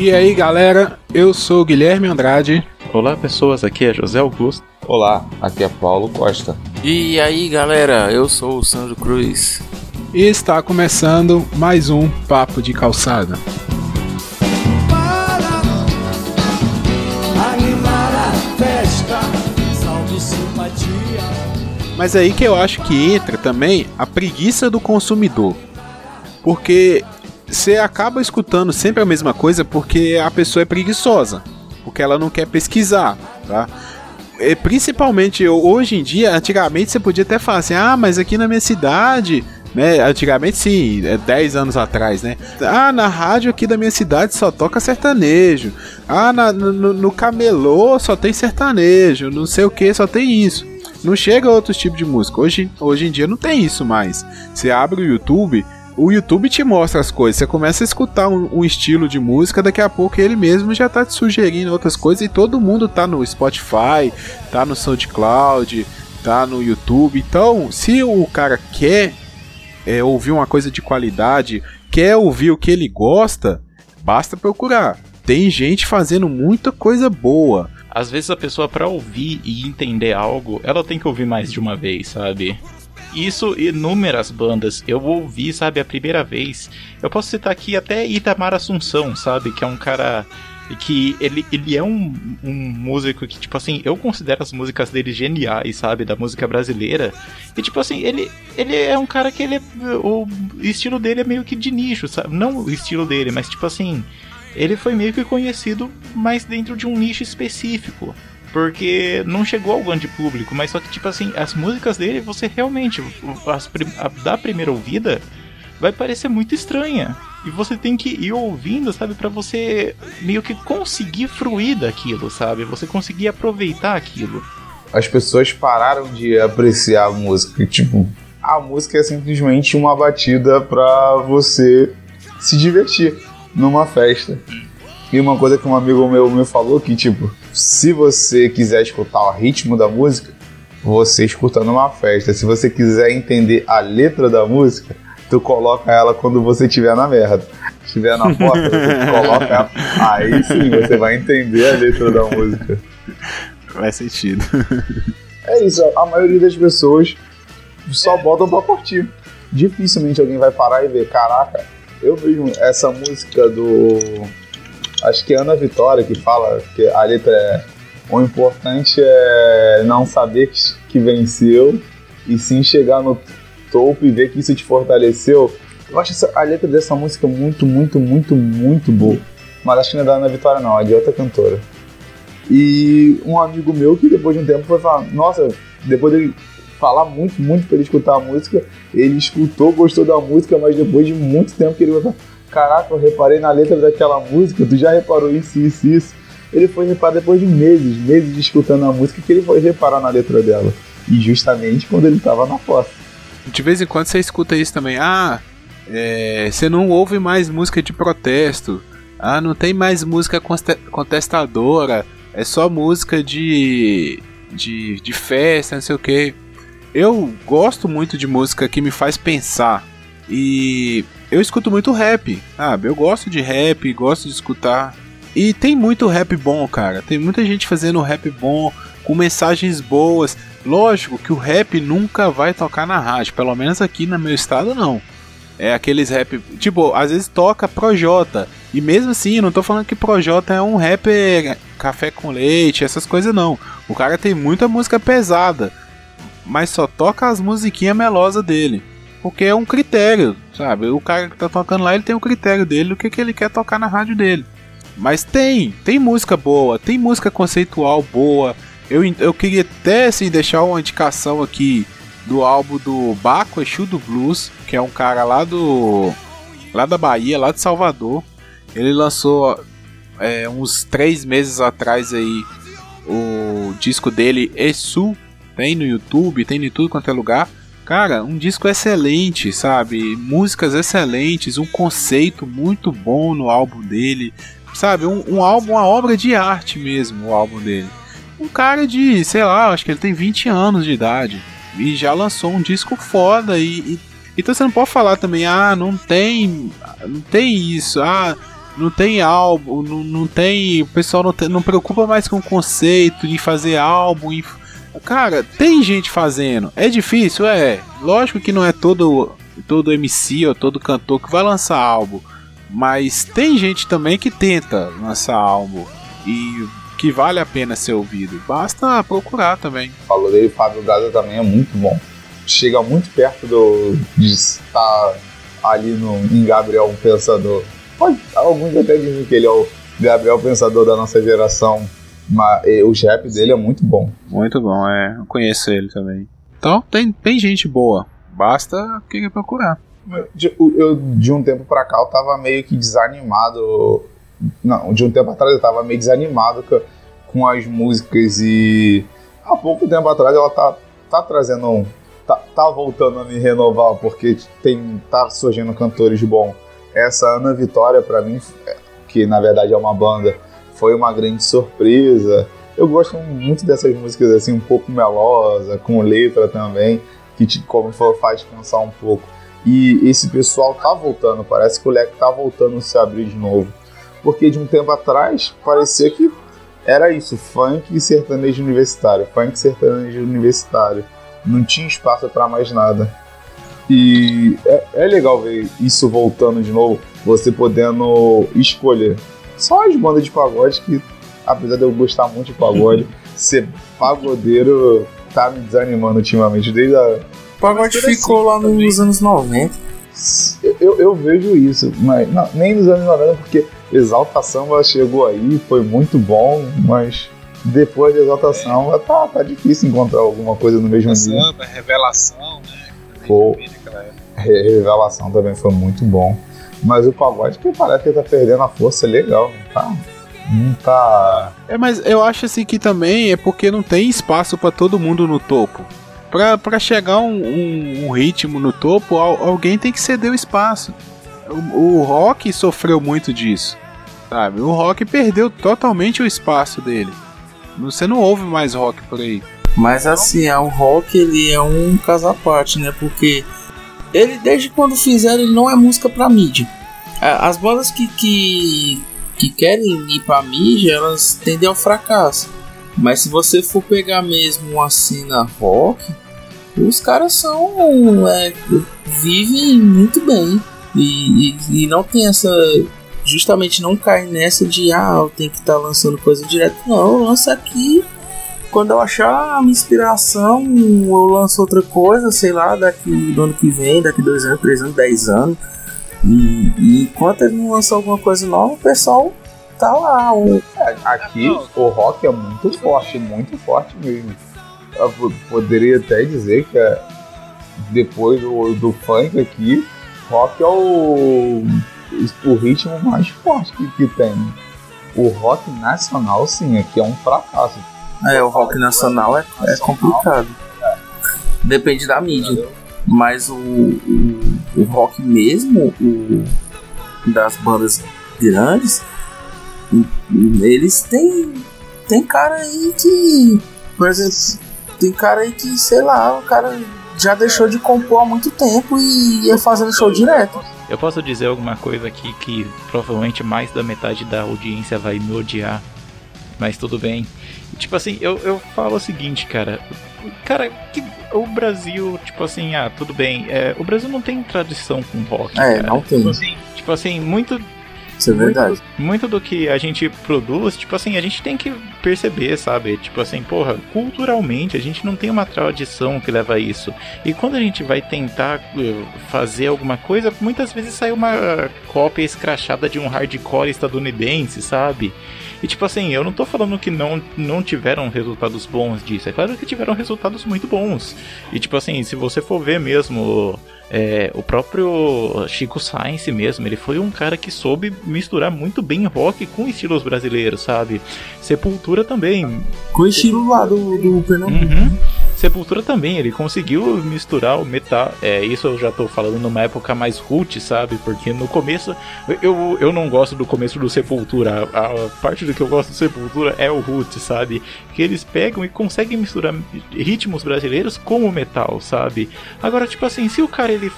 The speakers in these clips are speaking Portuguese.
E aí galera, eu sou o Guilherme Andrade. Olá pessoas, aqui é José Augusto. Olá, aqui é Paulo Costa. E aí galera, eu sou o Sandro Cruz. E está começando mais um Papo de Calçada. Mas aí que eu acho que entra também a preguiça do consumidor. Porque você acaba escutando sempre a mesma coisa porque a pessoa é preguiçosa, porque ela não quer pesquisar, tá? E principalmente hoje em dia, antigamente você podia até falar assim: "Ah, mas aqui na minha cidade né? Antigamente sim, é 10 anos atrás, né? Ah, na rádio aqui da minha cidade só toca sertanejo. Ah, na, no, no camelô só tem sertanejo, não sei o que, só tem isso. Não chega outros tipos de música. Hoje, hoje em dia não tem isso mais. Você abre o YouTube, o YouTube te mostra as coisas. Você começa a escutar um, um, estilo de música, daqui a pouco ele mesmo já tá te sugerindo outras coisas e todo mundo tá no Spotify, tá no SoundCloud, tá no YouTube. Então, se o cara quer é, ouvir uma coisa de qualidade, quer ouvir o que ele gosta, basta procurar. Tem gente fazendo muita coisa boa. Às vezes a pessoa para ouvir e entender algo, ela tem que ouvir mais de uma vez, sabe? Isso inúmeras bandas eu ouvi, sabe, a primeira vez. Eu posso citar aqui até Itamar Assunção, sabe, que é um cara que ele, ele é um, um músico que, tipo assim, eu considero as músicas dele geniais, sabe? Da música brasileira. E, tipo assim, ele, ele é um cara que ele é, O estilo dele é meio que de nicho, sabe? Não o estilo dele, mas, tipo assim, ele foi meio que conhecido mais dentro de um nicho específico. Porque não chegou ao grande público, mas só que, tipo assim, as músicas dele, você realmente, as, a, da primeira ouvida, vai parecer muito estranha. E você tem que ir ouvindo, sabe, para você meio que conseguir fruir daquilo, sabe? Você conseguir aproveitar aquilo. As pessoas pararam de apreciar a música, tipo, a música é simplesmente uma batida para você se divertir numa festa. E uma coisa que um amigo meu me falou que tipo, se você quiser escutar o ritmo da música, você escuta numa festa. Se você quiser entender a letra da música, tu coloca ela quando você estiver na merda. Estiver na porta, tu coloca ela. Aí sim você vai entender a letra da música. Faz sentido. É isso, a maioria das pessoas só botam pra curtir. Dificilmente alguém vai parar e ver, caraca, eu mesmo, essa música do. Acho que é Ana Vitória que fala que a letra é. O importante é não saber que venceu e sim chegar no topo e ver que isso te fortaleceu. Eu acho a letra dessa música muito, muito, muito, muito boa. Mas acho que não é da Ana Vitória, não, é de outra cantora. E um amigo meu que depois de um tempo foi falar: Nossa, depois dele falar muito, muito pra ele escutar a música, ele escutou, gostou da música, mas depois de muito tempo que ele vai falar: Caraca, eu reparei na letra daquela música, tu já reparou isso, isso, isso. Ele foi reparar depois de meses, meses de escutando a música, que ele foi reparar na letra dela. E justamente quando ele tava na foto. De vez em quando você escuta isso também. Ah, é, você não ouve mais música de protesto. Ah, não tem mais música contestadora. É só música de, de, de festa, não sei o que. Eu gosto muito de música que me faz pensar. E eu escuto muito rap, sabe? Eu gosto de rap, gosto de escutar. E tem muito rap bom, cara. Tem muita gente fazendo rap bom, com mensagens boas. Lógico que o rap nunca vai tocar na rádio, pelo menos aqui no meu estado não. É aqueles rap, tipo, às vezes toca Projota. E mesmo assim, não tô falando que Projota é um rapper café com leite, essas coisas não. O cara tem muita música pesada, mas só toca as musiquinhas melosas dele. Porque é um critério, sabe? O cara que tá tocando lá, ele tem um critério dele, o que, que ele quer tocar na rádio dele. Mas tem, tem música boa, tem música conceitual boa, eu, eu queria até assim, deixar uma indicação aqui do álbum do Baco Exu do Blues, que é um cara lá do. lá da Bahia, lá de Salvador. Ele lançou é, uns três meses atrás aí o disco dele Exu. Tem no YouTube, tem em tudo quanto é lugar. Cara, um disco excelente, sabe? Músicas excelentes, um conceito muito bom no álbum dele, sabe? Um, um álbum, uma obra de arte mesmo, o álbum dele um cara de, sei lá, acho que ele tem 20 anos de idade. E já lançou um disco foda e, e então você não pode falar também, ah, não tem, não tem isso, ah, não tem álbum, não, não tem. O pessoal não, não preocupa mais com o conceito de fazer álbum. Cara, tem gente fazendo. É difícil? É. Lógico que não é todo, todo MC ou todo cantor que vai lançar álbum. Mas tem gente também que tenta lançar álbum. E que vale a pena ser ouvido. Basta procurar também. Falou dele, Fábio Gaza também é muito bom. Chega muito perto do, de estar ali no, em Gabriel Pensador. Pode, alguns até dizem que ele é o Gabriel Pensador da nossa geração. Mas o rap dele é muito bom. Muito bom, é. Eu conheço ele também. Então, tem, tem gente boa. Basta querer procurar. Eu, eu, de um tempo pra cá, eu tava meio que desanimado. Não, de um tempo atrás eu tava meio desanimado com, com as músicas e há pouco tempo atrás ela tá, tá trazendo Tá, tá, voltando a me renovar porque tem tá surgindo cantores bons. Essa Ana Vitória para mim, que na verdade é uma banda, foi uma grande surpresa. Eu gosto muito dessas músicas assim um pouco melosa, com letra também, que te, como falou, faz pensar um pouco. E esse pessoal tá voltando, parece que o leque tá voltando a se abrir de novo. Porque de um tempo atrás parecia que era isso, funk e sertanejo universitário, funk e sertanejo universitário não tinha espaço para mais nada. E é, é, legal ver isso voltando de novo, você podendo escolher. Só as bandas de pagode que, apesar de eu gostar muito de pagode, ser pagodeiro tá me desanimando ultimamente. Desde a. O pagode ficou lá nos anos 90. Eu, eu vejo isso, mas não, nem nos anos 90, porque Exalta Samba chegou aí, foi muito bom, mas depois da exaltação, é. tá, tá difícil encontrar alguma coisa no mesmo dia. Samba, revelação, né? Pô, revelação também foi muito bom. Mas o pagode que parece que tá perdendo a força legal, tá? Não tá. É, mas eu acho assim que também é porque não tem espaço para todo mundo no topo. Pra, pra chegar um, um, um ritmo no topo, alguém tem que ceder o espaço. O, o rock sofreu muito disso. Sabe? O rock perdeu totalmente o espaço dele. Você não ouve mais rock por aí. Mas assim, é, o rock ele é um caso à parte, né? Porque ele, desde quando fizeram, ele não é música pra mídia. As bandas que, que, que querem ir pra mídia, elas tendem ao fracasso. Mas se você for pegar mesmo uma cena rock, os caras são. É, vivem muito bem. E, e, e, não tem essa justamente não cai nessa de ah, tenho que estar tá lançando coisa direto. Não, eu lanço aqui. Quando eu achar uma inspiração, eu lanço outra coisa, sei lá, daqui do ano que vem, daqui dois anos, três anos, dez anos. E, e enquanto ele não lançar alguma coisa nova, o pessoal tá lá. O... É, aqui o rock é muito forte, muito forte mesmo. Eu poderia até dizer que é, depois do, do funk aqui, rock é o o ritmo mais forte que, que tem. O rock nacional, sim, aqui é um fracasso. É, o rock nacional é, é complicado. Depende da mídia. Mas o, o, o rock mesmo, o, das bandas grandes, eles têm. Tem cara aí que. Por exemplo, tem cara aí que, sei lá, o cara já deixou de compor há muito tempo e ia fazendo show direto. Eu posso dizer alguma coisa aqui que provavelmente mais da metade da audiência vai me odiar. Mas tudo bem. Tipo assim, eu, eu falo o seguinte, cara. Cara, que, o Brasil, tipo assim, ah, tudo bem. É, o Brasil não tem tradição com rock. É, cara. não tem. Tipo assim, tipo assim muito isso é verdade. Muito, muito, do que a gente produz, tipo assim, a gente tem que perceber, sabe? Tipo assim, porra, culturalmente a gente não tem uma tradição que leva a isso. E quando a gente vai tentar eh, fazer alguma coisa, muitas vezes sai uma cópia escrachada de um hardcore estadunidense, sabe? E tipo assim, eu não tô falando que não, não tiveram resultados bons disso. É claro que tiveram resultados muito bons. E tipo assim, se você for ver mesmo é, o próprio Chico Science mesmo, ele foi um cara que soube misturar muito bem rock com estilos brasileiros, sabe? Sepultura também. Com o estilo lá do, do Pernambuco. Uhum. Sepultura também, ele conseguiu misturar o metal. É, isso eu já tô falando numa época mais root, sabe? Porque no começo. Eu, eu não gosto do começo do Sepultura. A, a parte do que eu gosto do Sepultura é o root, sabe? Que eles pegam e conseguem misturar ritmos brasileiros com o metal, sabe? Agora, tipo assim, se o cara ele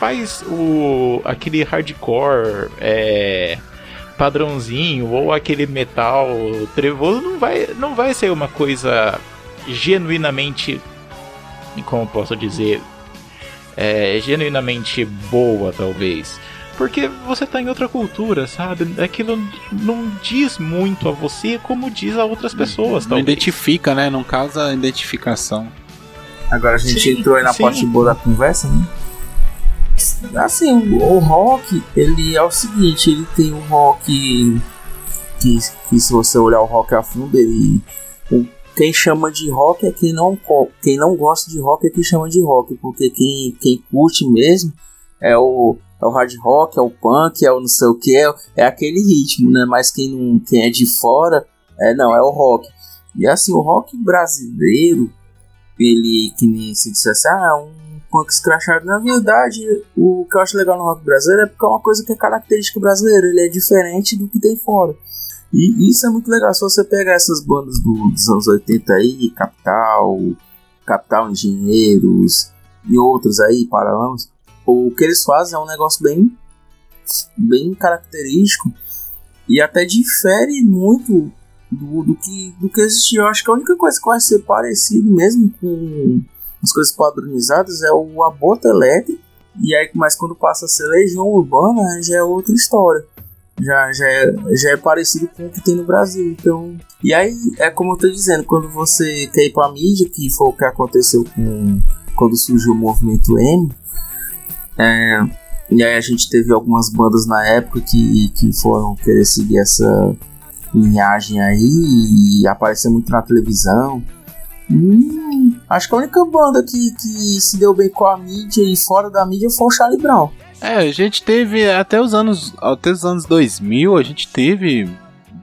faz o aquele hardcore. É padrãozinho ou aquele metal trevoso não vai, não vai ser uma coisa genuinamente, como posso dizer, é, genuinamente boa, talvez. Porque você tá em outra cultura, sabe? Aquilo não diz muito a você como diz a outras pessoas, Não talvez. identifica, né? Não causa identificação. Agora a gente Sim, entrou aí na sim. parte boa da conversa, né? Assim, o, o rock, ele é o seguinte, ele tem um rock que, que se você olhar o rock a fundo, ele. o- quem chama de rock é quem não, quem não gosta de rock é quem chama de rock, porque quem, quem curte mesmo é o, é o hard rock, é o punk, é o não sei o que, é, é aquele ritmo, né? Mas quem, não, quem é de fora, é não, é o rock. E assim, o rock brasileiro, ele que nem se dissesse, ah, um punk escrachado. Na verdade, o que eu acho legal no rock brasileiro é porque é uma coisa que é característica brasileira, ele é diferente do que tem fora. E isso é muito legal, se você pegar essas bandas do- dos anos 80 aí, Capital, Capital Engenheiros e outros aí, Paralamas, o que eles fazem é um negócio bem, bem característico e até difere muito do, do que, do que existia. Eu acho que a única coisa que vai ser parecido mesmo com as coisas padronizadas é o aborto elétrico. E aí, mas quando passa a ser legião urbana, já é outra história. Já, já, é, já é parecido com o que tem no Brasil. Então, e aí é como eu tô dizendo, quando você quer ir pra mídia, que foi o que aconteceu com quando surgiu o movimento M, é, e aí a gente teve algumas bandas na época que, que foram querer seguir essa linhagem aí e aparecer muito na televisão. Hum, acho que a única banda que, que se deu bem com a mídia e fora da mídia foi o Charlie Brown. É, a gente teve até os anos até os anos 2000, a gente teve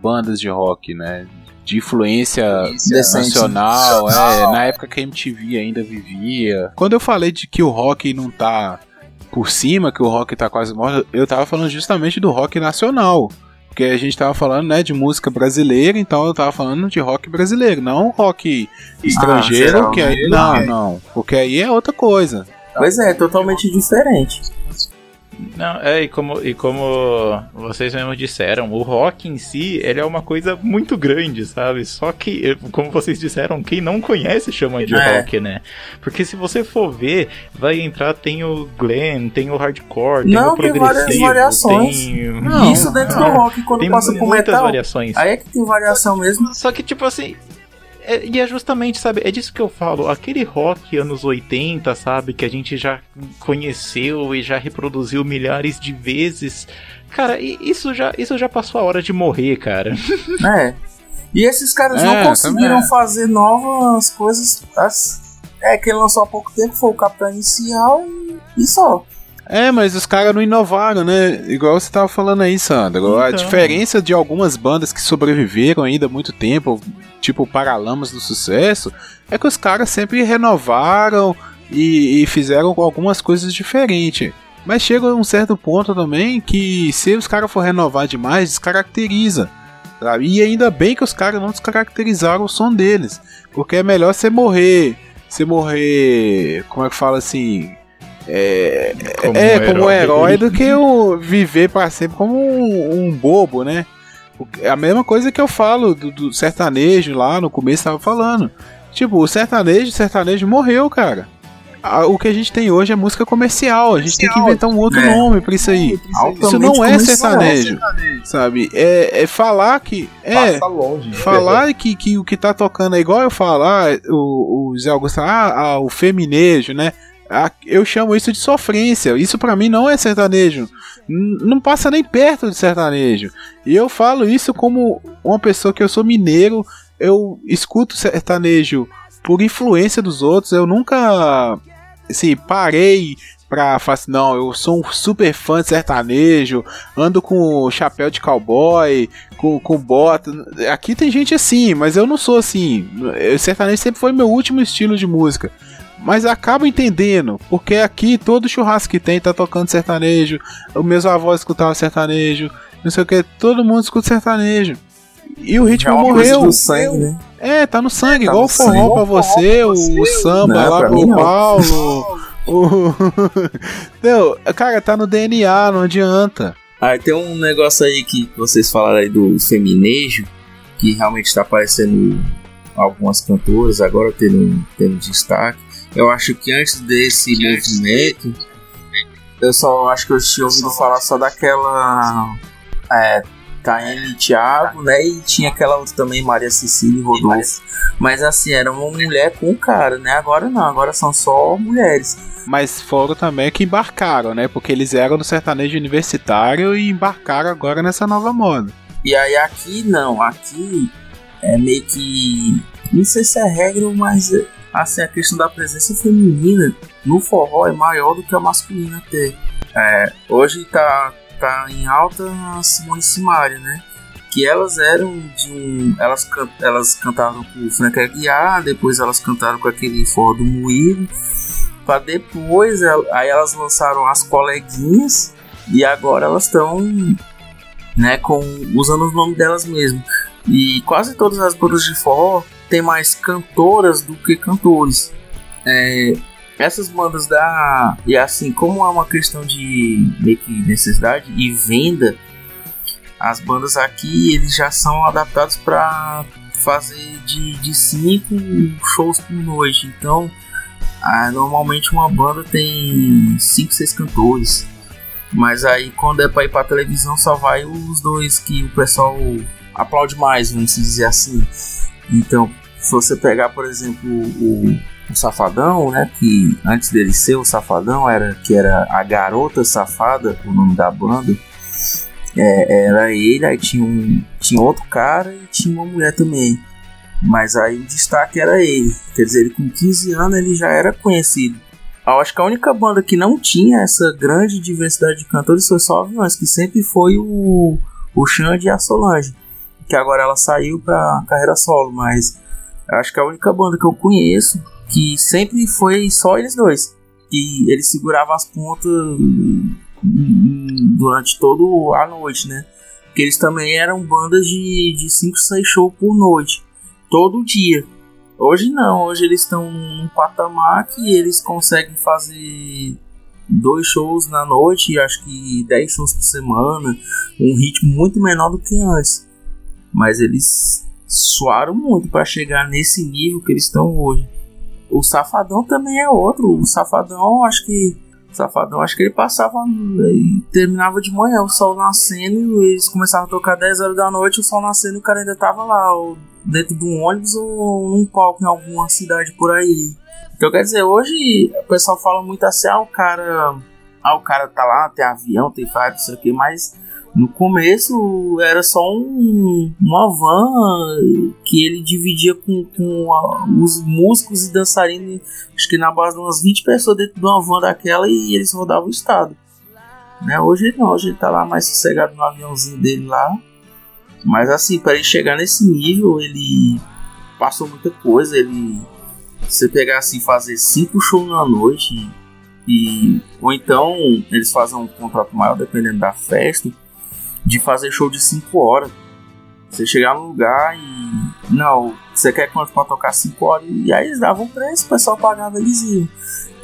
bandas de rock, né? De influência Decente. nacional, é, na época que a MTV ainda vivia. Quando eu falei de que o rock não tá por cima, que o rock tá quase morto, eu tava falando justamente do rock nacional. Porque a gente tava falando, né, de música brasileira, então eu tava falando de rock brasileiro, não rock estrangeiro, geral, que aí, não, não, porque aí é outra coisa. Pois é, totalmente diferente. Não, é, e como, e como vocês mesmos disseram, o rock em si, ele é uma coisa muito grande, sabe? Só que, como vocês disseram, quem não conhece chama de É. rock, né? Porque se você for ver, vai entrar, tem o glam, tem o hardcore, tem Não, o tem progressivo, várias variações. tem... Não, Isso dentro do é. rock, quando Tem passa muitas metal, variações. aí é que tem variação mesmo. Só que, tipo assim. É- e é justamente, sabe, é disso que eu falo. Aquele rock anos 80, sabe, que a gente já conheceu e já reproduziu milhares de vezes. Cara, e isso já, isso já passou a hora de morrer, cara. É. E esses caras É, não conseguiram também. fazer novas coisas. as- É, que ele lançou há pouco tempo, foi o Capitão Inicial e, e só. É, mas os caras não inovaram, né? Igual você tava falando aí, Sandro. A Então. diferença de algumas bandas que sobreviveram ainda há muito tempo, tipo Paralamas do Sucesso, é que os caras sempre renovaram e, e fizeram algumas coisas diferentes. Mas chega um certo ponto também que se os caras for renovar demais, descaracteriza. sabe? E ainda bem que os caras não descaracterizaram o som deles. Porque é melhor você morrer. Você morrer. Como é que fala assim? É, Como é, um como um herói do que o viver para sempre como um, um bobo, né? É a mesma coisa que eu falo do, do sertanejo lá no começo tava falando. Tipo, o sertanejo, o sertanejo morreu, cara. A- O que a gente tem hoje é música comercial. A gente tem que inventar um outro É. nome pra isso aí. Isso Altamente não é comercial. sertanejo, sabe? É, é falar que. É, Passa longe. né? falar que, que o que tá tocando é igual eu falar, o, o Zé Augusto, ah, ah, o feminejo, né? Ah, eu chamo isso de sofrência. Isso pra mim não é sertanejo. Não passa nem perto de sertanejo. E eu falo isso como uma pessoa que eu sou mineiro, eu escuto sertanejo por influência dos outros. Eu nunca assim, parei pra falar assim, não, eu sou um super fã de sertanejo, ando com chapéu de cowboy, com, com bota. Aqui tem gente assim, mas eu não sou assim. O sertanejo sempre foi meu último estilo de música. Mas acabo entendendo, porque aqui todo churrasco que tem tá tocando sertanejo, os meus avós escutavam sertanejo, não sei o que, todo mundo escuta sertanejo. E o ritmo é morreu. do sangue, né? É, tá no sangue, Tá igual no o forró sangue. pra você, o, samba Não, lá pra mim pro. Paulo. o... não, cara, tá no DNA, não adianta. Aí tem um negócio aí que vocês falaram aí do feminejo, que realmente está aparecendo algumas cantoras agora tendo, tendo destaque. Eu acho que antes desse movimento, eu só acho que eu tinha ouvido falar só daquela é, Tayane Thiago, né? E tinha aquela outra também, Maria Cecília e Rodolfo. Mas assim, era uma mulher com um cara, né? Agora não, agora são só mulheres. Mas foram também que embarcaram, né? Porque eles eram no sertanejo universitário e embarcaram agora nessa nova moda. E aí aqui não, aqui é meio que. Não sei se é regra, mas assim, a questão da presença feminina no forró é maior do que a masculina até. É, hoje tá, tá em alta a Simone Simaria, né? Que elas eram de um. Elas, can, elas cantavam com o Frank Aguiar, depois elas cantaram com aquele forró do Moído. Pra depois, aí elas lançaram as coleguinhas e agora elas estão né, com usando os nomes delas mesmo. E quase todas as bandas de forró tem mais cantoras do que cantores. É, essas bandas da e assim como é uma questão de meio que necessidade e venda, as bandas aqui eles já são adaptados para fazer de, de cinco shows por noite. Então, ah, normalmente uma banda tem cinco, seis cantores. Mas aí quando é para ir para televisão só vai os dois que o pessoal aplaude mais, vamos dizer assim. Então, se você pegar, por exemplo, o, o Safadão, né, que antes dele ser o Safadão era que era a Garota Safada, o nome da banda. É, era ele, aí tinha, um, tinha outro cara e tinha uma mulher também. Mas aí o destaque era ele. Quer dizer, ele com 15 anos ele já era conhecido. Eu acho que a única banda que não tinha essa grande diversidade de cantores foi só Aviões, que sempre foi o, o Xande e a Solange. Que agora ela saiu pra carreira solo, mas acho que é a única banda que eu conheço que sempre foi só eles dois. Que eles seguravam as pontas durante toda a noite, né? Porque eles também eram bandas de 5, 6 shows por noite, todo dia. Hoje não, hoje eles estão num patamar que eles conseguem fazer dois shows na noite, acho que 10 shows por semana, um ritmo muito menor do que antes. Mas eles suaram muito para chegar nesse nível que eles estão hoje. O Safadão também é outro. O Safadão, acho que o Safadão, acho que ele passava e terminava de manhã, o sol nascendo, eles começavam a tocar 10 horas da noite, o sol nascendo o cara ainda tava lá, dentro de um ônibus ou num palco em alguma cidade por aí. Então quer dizer, hoje o pessoal fala muito assim, ah, o cara. Ah, o cara tá lá, tem avião, tem fire, isso aqui, mas no começo era só um, uma van que ele dividia com, com a, os músicos e dançarinos, acho que na base de umas 20 pessoas dentro de uma van daquela e eles rodavam o estado. Né? Hoje não, hoje ele tá lá mais sossegado no aviãozinho dele lá, mas assim, para ele chegar nesse nível, ele passou muita coisa. Ele. Você pegar assim, fazer cinco shows na noite. E, ou então eles fazem um contrato maior, dependendo da festa, de fazer show de 5 horas. Você chegar no lugar e. Não, você quer quanto pra tocar 5 horas? E aí eles davam preço, o pessoal pagava, eles iam.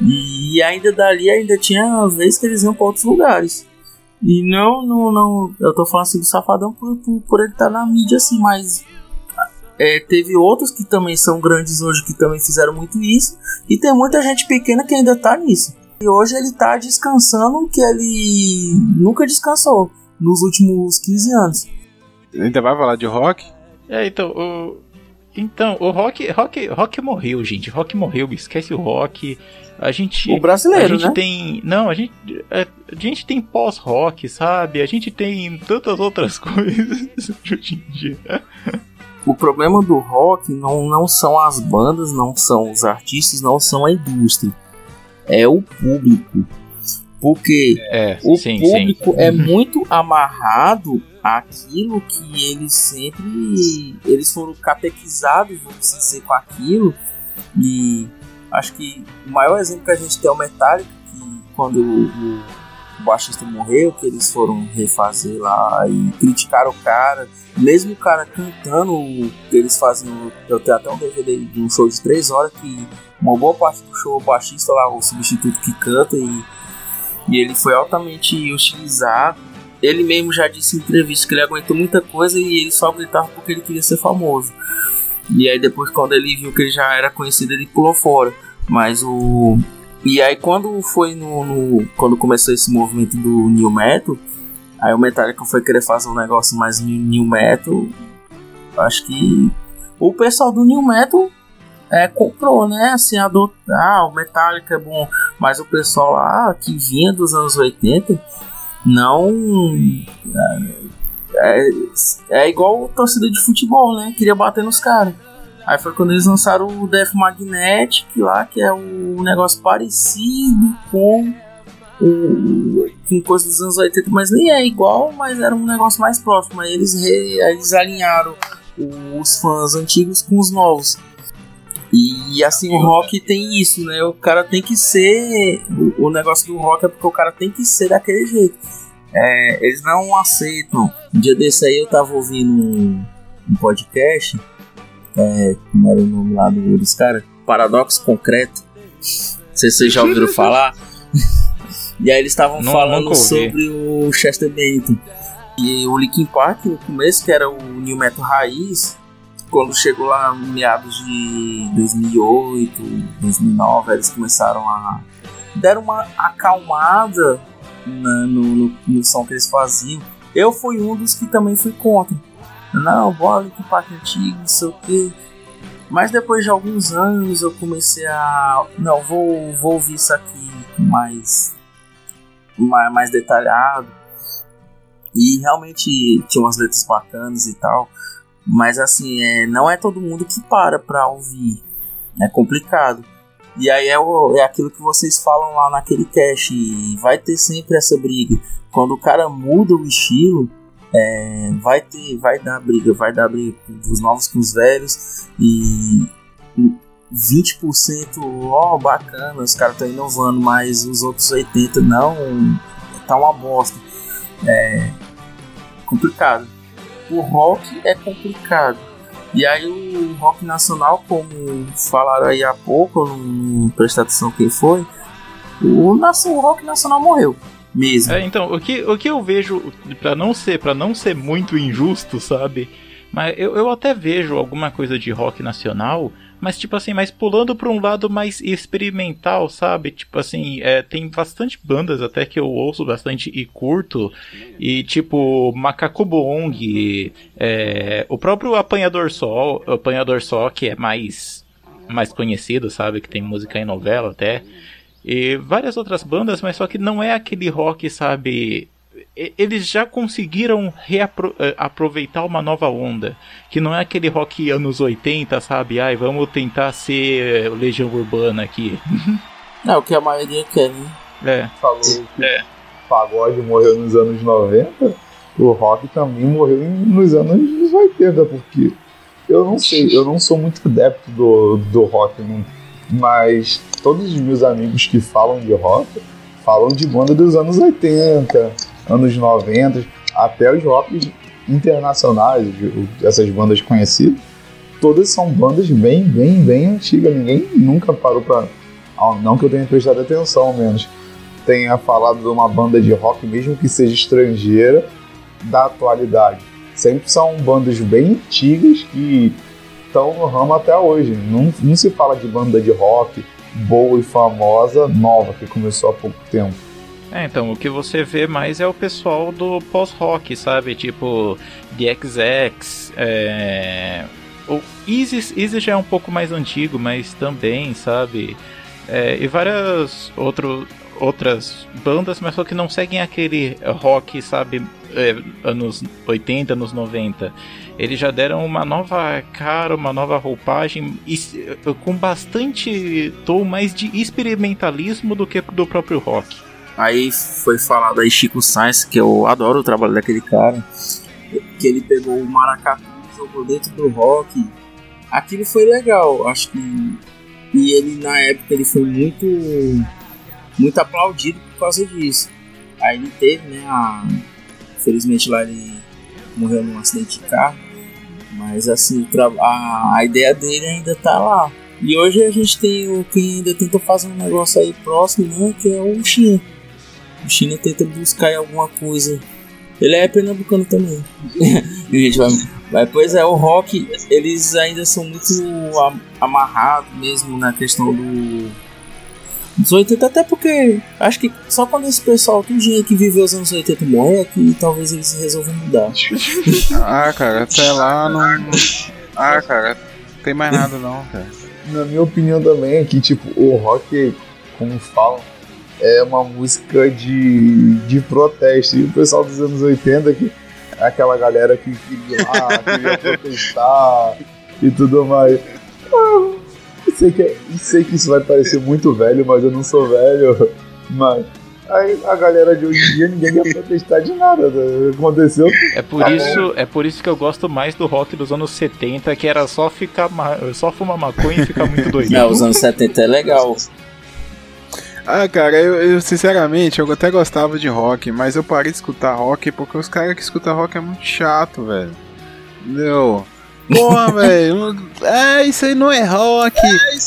E ainda dali ainda tinha vez que eles iam para outros lugares. E não, não, não. Eu tô falando assim do Safadão por, por, por ele estar tá na mídia assim, mas. É, teve outros que também são grandes hoje que também fizeram muito isso. E tem muita gente pequena que ainda tá nisso. E hoje ele tá descansando que ele nunca descansou nos últimos 15 anos. Ainda vai falar de rock? É, então, o. Então, o rock, rock, rock morreu, gente. Rock morreu, esquece o rock. A gente. O brasileiro, a gente né? tem. Não, a gente. A, a gente tem pós-rock, sabe? A gente tem tantas outras coisas hoje em dia. O problema do rock não, não são as bandas, não são os artistas, não são a indústria. É o público. Porque é, o sim, público sim. é muito amarrado àquilo que eles sempre. Eles foram catequizados, vamos dizer, com aquilo. E Acho que o maior exemplo que a gente tem é o Metallica, que quando o, o baixista morreu, que eles foram refazer lá e criticaram o cara, mesmo o cara cantando, eles faziam. Eu tenho até um DVD de um show de 3 horas que uma boa parte do show o baixista lá, o substituto que canta, e, e ele foi altamente hostilizado. ele mesmo já disse em entrevista que ele aguentou muita coisa e ele só gritava porque ele queria ser famoso. E aí depois quando ele viu que ele já era conhecido, ele pulou fora. Mas o e aí quando foi no, no quando começou esse movimento do new metal, aí o Metallica foi querer fazer um negócio mais new metal. Acho que o pessoal do new metal é, comprou, né? Assim, adotar, ah, o Metallica é bom, mas o pessoal lá que vinha dos anos 80 não. É, é igual torcida de futebol, né? Queria bater nos caras. Aí foi quando eles lançaram o Death Magnetic lá, que é um negócio parecido com o, com coisas dos anos 80, mas nem é igual, mas era um negócio mais próximo. Aí eles, re, eles alinharam os fãs antigos com os novos. E assim, o rock tem isso, né? O cara tem que ser. O, negócio do rock é porque o cara tem que ser daquele jeito. É, eles não aceitam. Um dia desse aí eu tava ouvindo um, um podcast. É, como era o nome lá dos caras? Paradoxo Concreto. Não sei se vocês já ouviram falar. e aí eles estavam falando sobre o Chester Bennington. E o Linkin Park no começo, que era o New Metal Raiz, quando chegou lá meados de 2008, 2009, eles começaram a deram uma acalmada na, no, no, no, som que eles faziam. Eu fui um dos que também fui contra. Não, bora que parque antigo, não sei o que. Mas depois de alguns anos eu comecei a. Não, vou, vou ouvir isso aqui mais, mais, mais detalhado. E realmente tinha umas letras bacanas e tal. Mas assim, é, não é todo mundo que para pra ouvir. É complicado. E aí é, o, é aquilo que vocês falam lá naquele cast. Vai ter sempre essa briga. Quando o cara muda o estilo, é, vai ter, vai dar briga, vai dar briga dos novos com os velhos. E 20% ó, oh, bacana, os caras estão inovando, mas os outros 80% não, tá uma bosta. É complicado o rock é complicado. E aí o rock nacional, como falaram aí há pouco, não prestar atenção quem foi, o, o rock nacional morreu. Mesmo. É, então, o que, o que eu vejo, para não ser para não ser muito injusto, sabe? Mas eu, eu até vejo alguma coisa de rock nacional mas tipo assim, mas pulando para um lado mais experimental, sabe? Tipo assim, é, tem bastante bandas até que eu ouço bastante e curto, e tipo Macaco Bong, é, o próprio Apanhador Sol, Apanhador Só, que é mais mais conhecido, sabe? Que tem música em novela até. E várias outras bandas, mas só que não é aquele rock, sabe? Eles já conseguiram eh, aproveitar uma nova onda, que não é aquele rock anos 80, sabe? Ai, vamos tentar ser Legião Urbana aqui. É o que a maioria quer, né? É. Falou que é. o pagode morreu nos anos 90, o rock também morreu nos anos 80, porque eu não sei, eu não sou muito adepto do, do rock, não, mas todos os meus amigos que falam de rock falam de banda dos anos 80, anos 90, até os rocks internacionais, essas bandas conhecidas, todas são bandas bem, bem, bem antigas. Ninguém nunca parou para. Não que eu tenha prestado atenção, ao menos, tenha falado de uma banda de rock, mesmo que seja estrangeira, da atualidade. Sempre são bandas bem antigas que estão no ramo até hoje. Não, não se fala de banda de rock boa e famosa nova que começou há pouco tempo. É, então, o que você vê mais é o pessoal do pós-rock, sabe? Tipo, The XX, é... O Isis, Isis já é um pouco mais antigo, mas também, sabe? É, e várias outro, outras bandas, mas só que não seguem aquele rock, sabe? É, anos 80, anos 90. Eles já deram uma nova cara, uma nova roupagem, com bastante tom mais de experimentalismo do que do próprio rock. Aí foi falado aí Chico Sainz, que eu adoro o trabalho daquele cara, que ele pegou o maracatu e jogou dentro do rock. Aquilo foi legal, acho que. E ele na época ele foi muito muito aplaudido por causa disso. Aí ele teve, né, a... infelizmente lá ele morreu num acidente de carro, mas assim, a, a ideia dele ainda tá lá. E hoje a gente tem o que ainda tenta fazer um negócio aí próximo, né, que é o China. O China tenta buscar alguma coisa Ele é pernambucano também. gente vai, mas, pois é, o rock, eles ainda são muito am- amarrados mesmo na questão do. Dos 80, até porque acho que só quando esse pessoal, tudinho que viveu os anos 80 morrer, é que talvez eles resolvam mudar. Ah, cara, até lá não. Ah, cara, não tem mais nada não, cara. Na minha opinião também é que, tipo, o rock, como falam, é uma música de, de protesto. E o pessoal dos anos 80, que é aquela galera que queria, ah, queria protestar e tudo mais. Ah, eu sei, que, é- eu sei que isso vai parecer muito velho, mas eu não sou velho. Mas aí a galera de hoje em dia ninguém quer protestar de nada. né? Aconteceu. É por isso, é por isso que eu gosto mais do rock dos anos 70, que era só ficar só fumar maconha e ficar muito doido. Não, os anos 70 é legal. Ah, cara, eu, eu, sinceramente, eu até gostava de rock, mas eu parei de escutar rock porque os caras que escutam rock é muito chato, velho. Entendeu? Porra, velho. Ah, isso aí não é rock.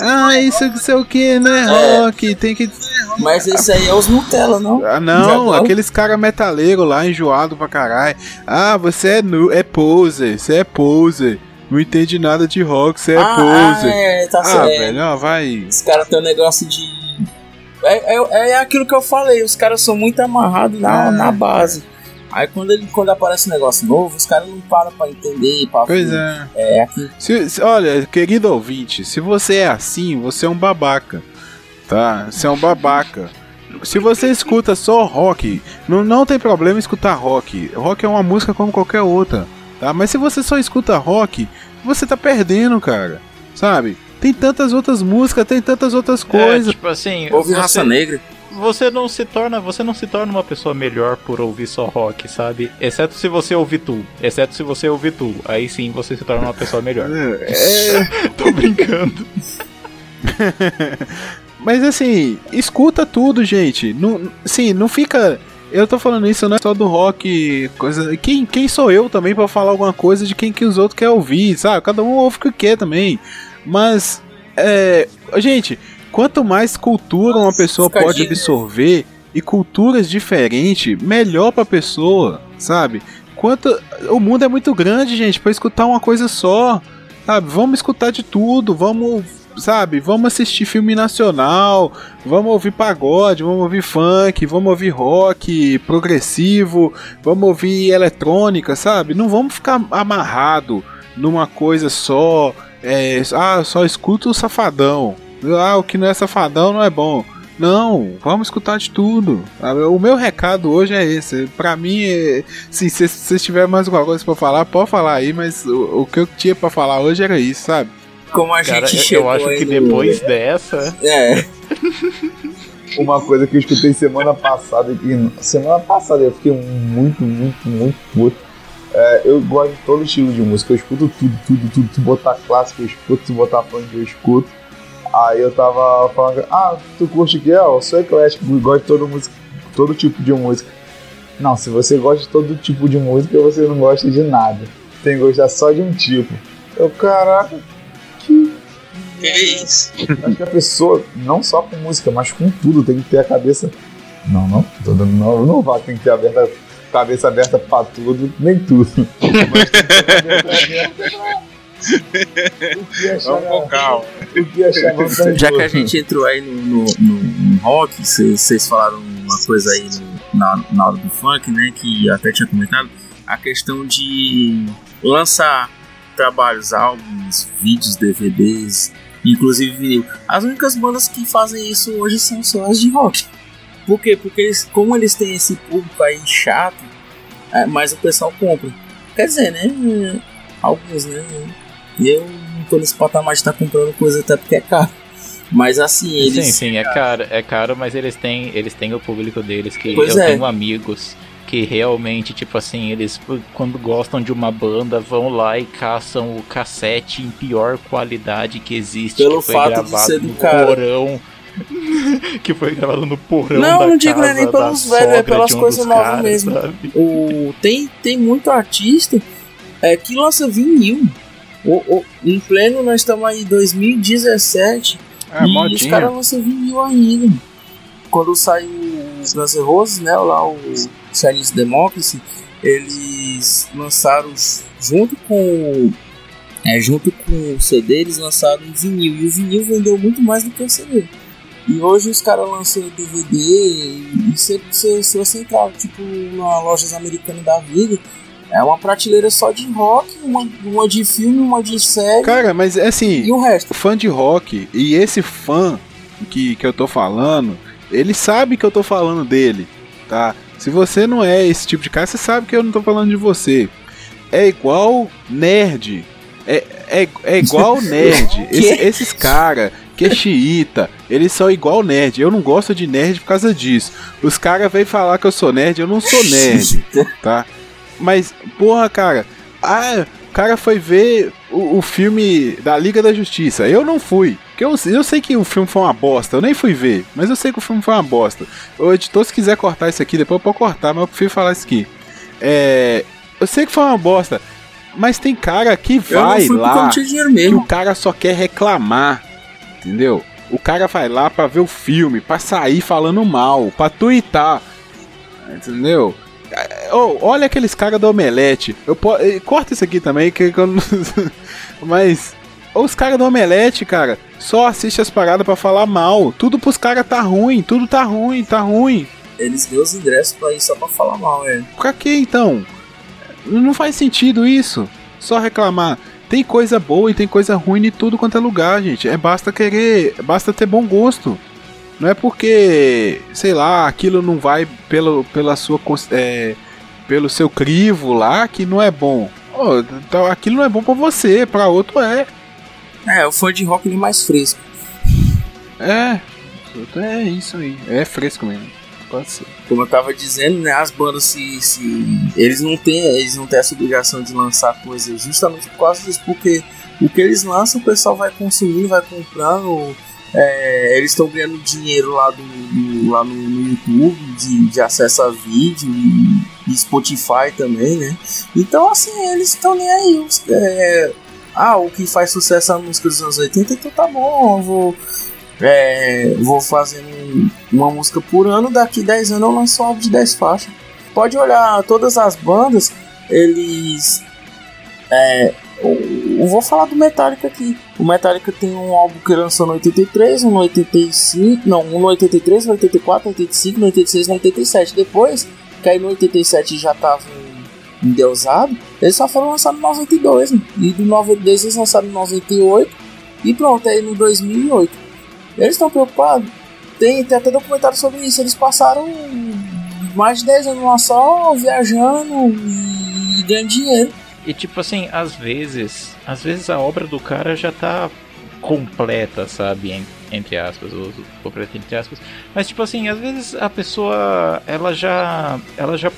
Ah, isso não sei o que, não é rock. Tem que. Mas esse aí é os Nutella, não? Ah, não, aqueles caras metaleiros lá, enjoado pra caralho. Ah, você é, nu é poser, você é poser. Não entende nada de rock, você é ah, poser. é, tá Ah, certo. velho, ó, vai. Os caras têm um negócio de. É, é, é aquilo que eu falei, os caras são muito amarrados na, Ah. na base. Aí quando, ele, quando aparece um negócio novo, os caras não param pra entender. Pra Pois é. É aqui. Se- se- olha, querido ouvinte, se você é assim, você é um babaca. Tá? Você é um babaca. Se você escuta só rock, não, não tem problema escutar rock. Rock é uma música como qualquer outra. Tá? Mas se você só escuta rock, você tá perdendo, cara. Sabe? Tem tantas outras músicas, tem tantas outras É, coisas. tipo assim, Houve raça negra. você não se torna, você não se torna uma pessoa melhor por ouvir só rock, sabe? Exceto se você ouvir tu, exceto se você ouvir tu, aí sim você se torna uma pessoa melhor. É, Tô brincando. Mas assim, escuta tudo, gente. Não, sim, não fica. Eu tô falando isso não é só do rock, coisa. Quem, quem sou eu também pra falar alguma coisa de quem que os outros querem ouvir, sabe? Cada um ouve o que quer também. Mas, é. Gente, quanto mais cultura uma pessoa pode absorver e culturas diferentes, melhor pra pessoa, sabe? Quanto. O mundo é muito grande, gente, pra escutar uma coisa só. Sabe? Vamos escutar de tudo, vamos sabe, vamos assistir filme nacional, vamos ouvir pagode, vamos ouvir funk, vamos ouvir rock progressivo, vamos ouvir eletrônica, sabe? Não vamos ficar amarrado numa coisa só, é, ah, só escuta o safadão. Ah, o que não é safadão não é bom. Não, vamos escutar de tudo. sabe? O meu recado hoje é esse. Pra mim, é, sim, se vocês tiverem mais alguma coisa pra falar, pode falar aí, mas o, o que eu tinha pra falar hoje era isso, sabe? Como a Cara, gente eu, chegou eu acho que no- depois dessa. É, Uma coisa que eu escutei semana passada, que semana passada eu fiquei muito, muito, muito puto. É, eu gosto de todo estilo de música, eu escuto tudo, tudo, tudo. Se botar clássico, eu escuto, se botar funk, eu escuto. Aí eu tava falando, ah, tu curte o que? Ah, eu sou eclético, gosto de todo, música, todo tipo de música. Não, se você gosta de todo tipo de música, você não gosta de nada. Tem que gostar só de um tipo. Eu, caraca, que que isso? Acho que a pessoa, não só com música, mas com tudo, tem que ter a cabeça. Não, não, dando, não, não vá, tem que ter a aberta, cabeça aberta pra tudo, nem tudo. Mas Vamos com calma. achar vantajoso. Já que a gente entrou aí no, no, no- no rock, vocês falaram uma coisa aí na, na hora do funk, né? Que até tinha comentado, a questão de lançar trabalhos, álbuns, vídeos, DVDs, inclusive. As únicas bandas que fazem isso hoje são só as de rock. Por quê? Porque eles, como eles têm esse público aí chato, é, mas o pessoal compra. Quer dizer, né? Alguns, né? Eu não tô nesse patamar de estar comprando coisa até porque é caro. Mas assim, eles. Sim, sim, é caro, é caro, mas eles têm, eles têm o público deles que Pois eu é. tenho amigos que realmente, tipo assim, eles quando gostam de uma banda vão lá e caçam o cassete em pior qualidade que existe, Pelo que foi fato de gravado ser do no cara. porão. que foi gravado no porão Não, da não digo casa nem pelos velhos, é pelas de um coisas dos novas caras, mesmo. sabe? O, tem, tem muito artista é, que lança vinil. O, o, em pleno, nós estamos aí em 2017 É, e os modinha. caras lançam vinil ainda. Quando saiu os Guns N' Roses, né, lá o Chinese Democracy, eles lançaram junto com é, junto com o CD eles lançaram um vinil e o vinil vendeu muito mais do que o CD. E hoje os caras lançam DVD e se, se, se você entrar tipo na lojas americanas da vida, é uma prateleira só de rock, uma, uma de filme, uma de série. Cara, mas é assim, e o resto. fã de rock e esse fã que, que eu tô falando, ele sabe que eu tô falando dele, tá? Se você não é esse tipo de cara, você sabe que eu não tô falando de você. É igual nerd. É, é, é igual nerd. Esse, esses caras que é xiita, eles são igual nerd. Eu não gosto de nerd por causa disso. Os caras vêm falar que eu sou nerd, eu não sou nerd, tá? Mas, porra, cara, ah, o cara foi ver o, o, filme da Liga da Justiça. Eu não fui. Porque eu, eu sei que o filme foi uma bosta. Eu nem fui ver. Mas eu sei que o filme foi uma bosta. O editor, se quiser cortar isso aqui, depois eu posso cortar, mas eu prefiro falar isso aqui. É, eu sei que foi uma bosta. Mas tem cara que vai lá. Que o cara só quer reclamar. Entendeu? O cara vai lá pra ver o filme, pra sair falando mal, pra twittar. Entendeu? Oh, olha aqueles caras do Omelete. Eu po... Corta isso aqui também, que eu não... Mas. Os caras do Omelete, cara, só assiste as paradas para falar mal. Tudo pros caras tá ruim, tudo tá ruim, tá ruim. Eles deu os ingressos pra ir só pra falar mal, é. Pra que então? Não faz sentido isso. Só reclamar. Tem coisa boa e tem coisa ruim em tudo quanto é lugar, gente. É basta querer, basta ter bom gosto. Não é porque, sei lá, aquilo não vai pelo, pela sua, é, pelo seu crivo lá que não é bom. Oh, então aquilo não é bom para você, para outro é. É, o fã de rock ele é mais fresco. É, é isso aí. É fresco mesmo. Pode ser. Como eu tava dizendo, né, as bandas se, se eles não têm, eles não têm essa obrigação de lançar coisas justamente por causa disso, porque o que eles lançam o pessoal vai consumindo, vai comprando é, eles estão ganhando dinheiro lá, do, do lá no, no, YouTube de, de acesso a vídeo e, e, Spotify também, né? Então, assim, eles estão nem aí. É, ah, o que faz sucesso é a música dos anos 80, então tá bom, eu vou, é, vou fazendo uma música por ano, daqui 10 anos eu lanço um álbum de 10 faixas. Pode olhar todas as bandas, eles. É, eu vou falar do Metallica aqui. O Metallica tem um álbum que lançou no 83, um no 85, não, um no 83, no 84, no 85, no 86, no 87. Depois, que aí no 87 já tava endeusado, eles só foram lançados no 92, né? e do 92 eles lançaram no 98, e pronto, aí no 2008. Eles estão preocupados? Tem, tem até documentário sobre isso. Eles passaram mais de 10 anos lá só viajando e ganhando dinheiro. E tipo assim, às vezes, às vezes a obra do cara já tá completa, sabe? Entre aspas, ou completa entre aspas. Mas tipo assim, às vezes a pessoa, ela já, ela já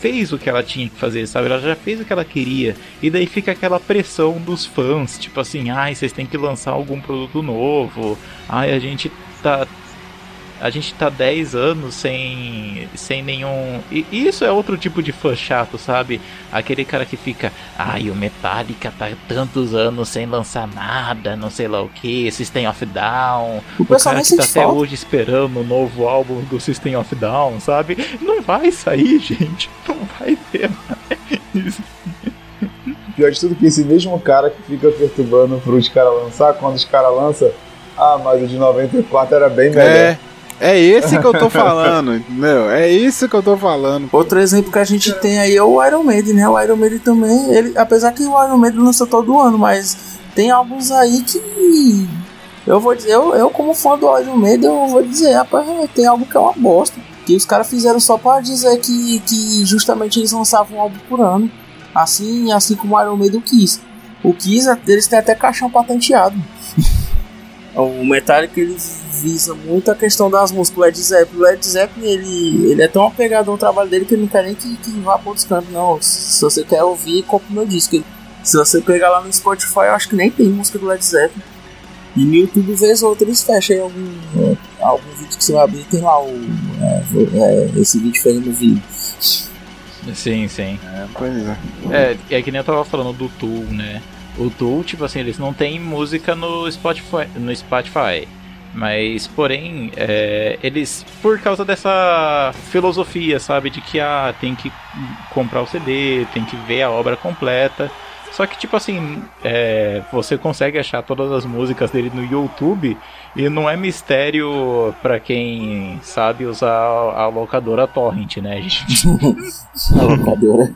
fez o que ela tinha que fazer, sabe? Ela já fez o que ela queria. E daí fica aquela pressão dos fãs, tipo assim, ai, vocês têm que lançar algum produto novo. Ai, a gente tá a gente tá 10 anos sem, sem nenhum. E isso é outro tipo de fã chato, sabe? Aquele cara que fica, ai, o Metallica tá tantos anos sem lançar nada, não sei lá o que, System of Down. O, o cara que tá até falta. hoje esperando o novo álbum do System of Down, sabe? Não vai sair, gente. Não vai ter mais. Pior de tudo que esse mesmo cara que fica perturbando para os caras lançar, quando os caras lançam, ah, mas o de 94 era bem melhor. É. É esse que eu tô falando, entendeu? É isso que eu tô falando. Outro exemplo que a gente tem aí é o Iron Maiden, né? O Iron Maiden também, ele, apesar que o Iron Maiden lança todo ano, mas tem alguns aí que eu vou dizer, eu, eu como fã do Iron Maiden, eu vou dizer, rapaz, tem algo que é uma bosta. Que os caras fizeram só para dizer que, que justamente eles lançavam um álbum por ano. Assim, assim como o Iron Maiden quis. O Kiss, eles têm até caixão patenteado. o Metallica, eles visa muito a questão das músicas. O Led Zeppelin, o Led Zeppelin ele, ele é tão apegado ao trabalho dele que ele não quer nem que, que vá para outros cantos. Não, se você quer ouvir, compre meu disco. Se você pegar lá no Spotify, eu acho que nem tem música do Led Zeppelin. E no YouTube, vez ou outra, eles fecham aí algum, é, algum vídeo que você vai abrir tem lá o, é, é, esse vídeo no vídeo. Sim, sim. É, pois é. É, é que nem eu tava falando do Tool, né? O Tool, tipo assim, eles não tem música no Spotify, no Spotify Mas, porém, é, eles, por causa dessa filosofia, sabe, de que ah, tem que comprar o CD, tem que ver a obra completa. Só que, tipo assim, é, você consegue achar todas as músicas dele no YouTube e não é mistério para quem sabe usar a locadora Torrent, né, gente? a locadora.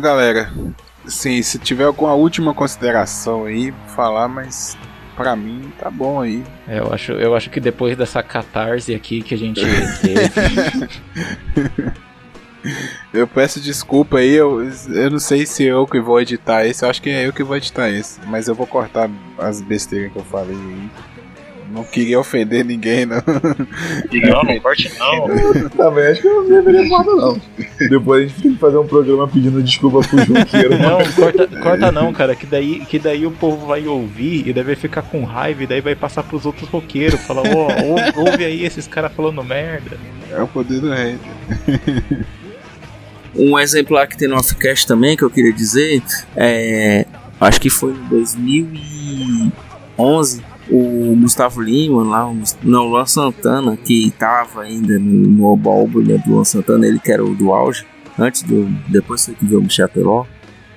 Galera, sim, se tiver alguma última consideração aí, falar, mas pra mim tá bom aí. É, eu acho, eu acho que depois dessa catarse aqui que a gente teve. Eu peço desculpa aí, eu, eu não sei se eu que vou editar esse, eu acho que é eu que vou editar esse, mas eu vou cortar as besteiras que eu falei aí. Não queria ofender ninguém, não. Não, não corte não. Também acho que eu não deveria falar, não. Depois a gente tem que fazer um programa pedindo desculpa pro Junqueiro. Não, corta, corta não, cara, que daí, que daí o povo vai ouvir e deve ficar com raiva e daí vai passar pros outros roqueiros. Falar, ó, oh, ouve aí esses caras falando merda. É o poder do rei. Um exemplar que tem no Offcast também, que eu queria dizer, é. Acho que foi em 2011 o Gustavo Lima lá, o, não, o Luan Santana, que estava ainda no, no né, do Luan Santana, ele que era o do auge, antes do. Depois que viu o Michel Teló,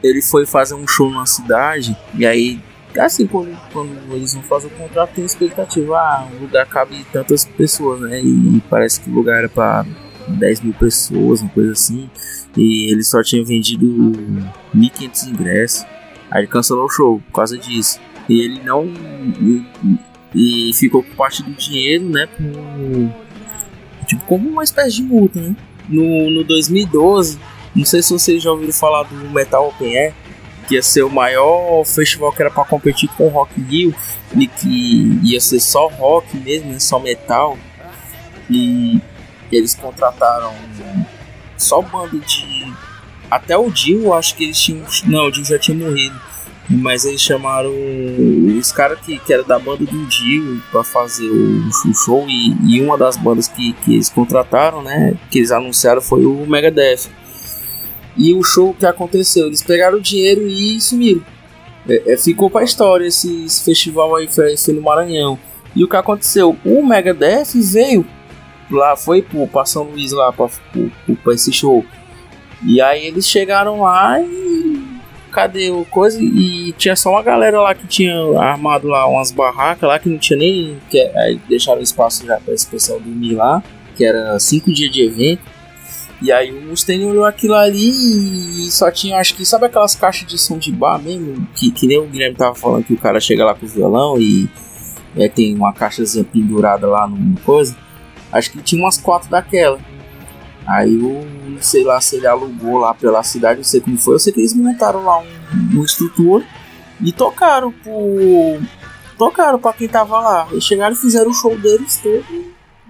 ele foi fazer um show na cidade, e aí, assim, quando, quando eles vão fazer o contrato, tem expectativa, ah, o lugar cabe tantas pessoas, né? E parece que o lugar era para 10 mil pessoas, uma coisa assim, e ele só tinha vendido 1.500 ingressos. Aí ele cancelou o show por causa disso. E ele não. E, e ficou com parte do dinheiro, né? Tipo, como uma espécie de multa, né? No, no 2012, não sei se vocês já ouviram falar do Metal Open Air, que ia ser o maior festival que era para competir com o Rock Rio e que ia ser só rock mesmo, né? só metal. E eles contrataram só banda de. Até o Dio, acho que eles tinham. Não, o Dio já tinha morrido mas eles chamaram os caras que, que era da banda do Dio para fazer o, o show e, e, uma das bandas que, que eles contrataram, né, que eles anunciaram foi o Megadeth. E o show que aconteceu, eles pegaram o dinheiro e sumiram. É, é, ficou pra história esse, esse festival aí, foi, foi, no Maranhão. E o que aconteceu? O Megadeth veio lá, foi pro, pra São Luís lá pra, pra, pra esse show. E aí eles chegaram lá e cadê o coisa? E tinha só uma galera lá que tinha armado lá umas barracas lá que não tinha nem. Que, aí deixaram espaço já para esse pessoal dormir lá, que era cinco dias de evento. E aí o Mustaine olhou aquilo ali e só tinha, acho que, sabe aquelas caixas de som de bar mesmo? Que, que nem o Guilherme tava falando que o cara chega lá com o violão e é, tem uma caixazinha pendurada lá no coisa. Acho que tinha umas quatro daquela. Aí o sei lá se ele alugou lá pela cidade, não sei como foi. Eu sei que eles montaram lá um, uma estrutura e tocaram pro. Tocaram pra quem tava lá. Eles chegaram e fizeram o show deles todo.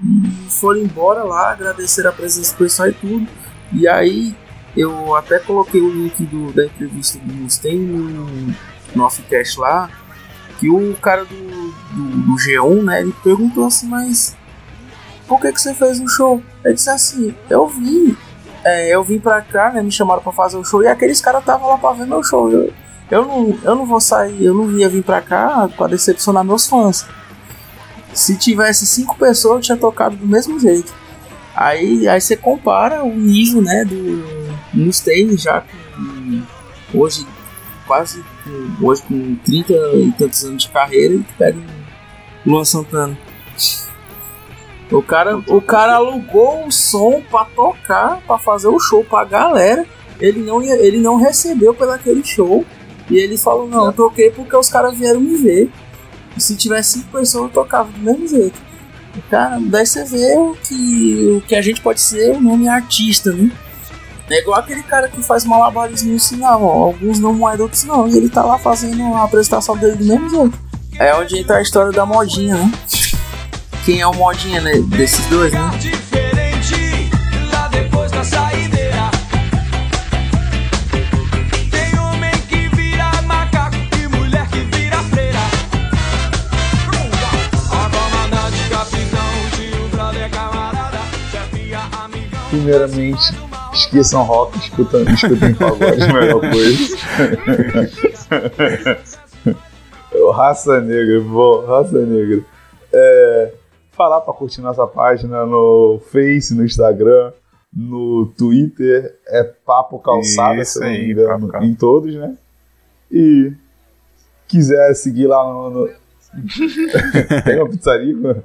E foram embora lá, agradeceram a presença do pessoal e tudo. E aí eu até coloquei o link do, da entrevista do Mustang no, no offcast lá. Que o cara do, do, do G1, né, ele perguntou assim, mas por que, que você fez um show? Ele disse assim, eu vi, é, eu vim pra cá, né, me chamaram pra fazer o show e aqueles caras estavam lá pra ver meu show. Eu, eu, não, eu não vou sair, eu não ia vir pra cá pra decepcionar meus fãs. Se tivesse cinco pessoas, eu tinha tocado do mesmo jeito. Aí, aí você compara o nível, né, do Mustaine já com hoje quase hoje com 30 e tantos anos de carreira e pega o Luan Santana. O cara, o cara alugou o som para tocar, para fazer o show pra galera. Ele não, ia, ele não recebeu pelo aquele show. E ele falou: Não, eu toquei porque os caras vieram me ver. E se tivesse cinco pessoas, eu tocava do mesmo jeito. Cara, daí você vê o que, o que a gente pode ser o nome artista, né? É igual aquele cara que faz malabarismo no sinal, ó. Alguns não mais, outros não. E ele tá lá fazendo a apresentação dele do mesmo jeito. É onde entra a história da modinha, né? Quem é o modinha né, desses dois, né? Primeiramente, esqueçam rock, escutem, escutem pagode, melhor coisa. raça negra, bom, raça negra. É, falar pra curtir nossa página no Face, no Instagram, no Twitter. É Papo Calçada, Isso se eu não me engano, em todos, né? E quiser seguir lá no. no- Tem uma pizzaria?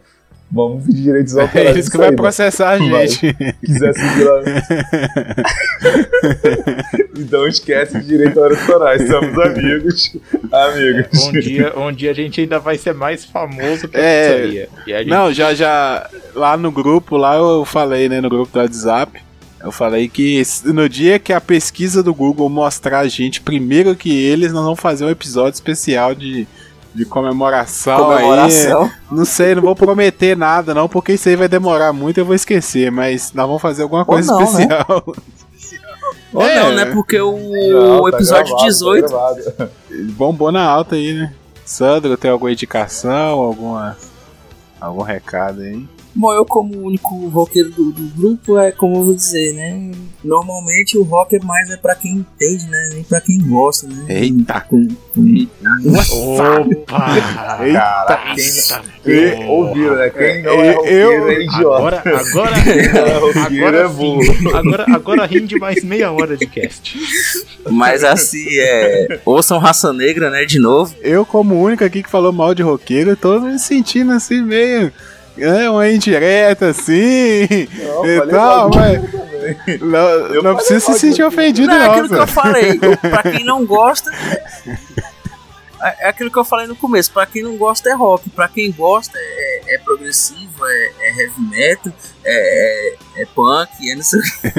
Vamos pedir direitos autorais. É isso que vai aí, né? processar a Vai. gente. quiser seguir lá. então esquece de direito autorais, somos amigos. Amigos. Um dia, um dia a gente ainda vai ser mais famoso que a É. pizzaria. E a gente Não, já, já. Lá no grupo, lá eu falei, né, no grupo do WhatsApp. Eu falei que no dia que a pesquisa do Google mostrar a gente primeiro que eles, nós vamos fazer um episódio especial de, de comemoração, aí. Comemoração. Não sei, não vou prometer nada não, porque isso aí vai demorar muito e eu vou esquecer, mas nós vamos fazer alguma coisa não, né? especial. Ou É. não, né? Porque o, Não, tá episódio gravado, tá 18. gravado. Bombou na alta aí, né? Sandro, tem alguma indicação, alguma algum recado aí? Bom, eu como único roqueiro do, do grupo, é como eu vou dizer, né? Normalmente o rock é mais é pra quem entende, né? Nem pra quem gosta, né? Eita. Com, com- Opa! Caraca, quem Eita, E, ouviram, né? Quem não Eu- é roqueiro é idiota. Agora, agora, é agora é burro. Agora, agora rende mais meia hora de cast. Mas assim, é. Ouçam Raça Negra, né? De novo. Eu, como o único aqui que falou mal de roqueiro, tô me sentindo assim meio. É, uma indireta assim. Não, e tal, mas. Não, Eu não precisa se sentir ofendido, Não, é aquilo que eu falei. pra quem não gosta. É é aquilo que eu falei no começo. Pra quem não gosta é rock. Pra quem gosta é, é progressivo, é, é heavy metal, é, é, é punk, é não sei o quê.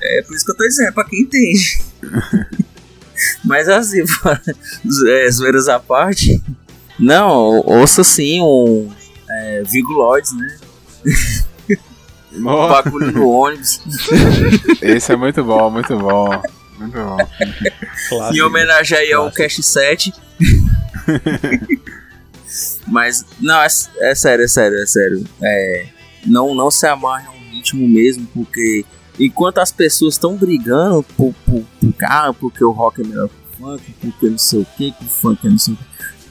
É por isso que eu tô dizendo, é pra quem entende. Mas assim, é, zoeiras à parte. Não, ouça sim um. É, Vigoloides, né? O Nossa, bagulho no ônibus. esse é muito bom, muito bom. Muito bom. Em homenagem aí ao Cash 7. Mas, não, é, é sério, é sério, é sério. É, não, não se amarre a um ritmo mesmo, porque enquanto as pessoas estão brigando por, por, por cara, porque o rock é melhor que o funk, porque não sei o que, que o funk é não sei o que.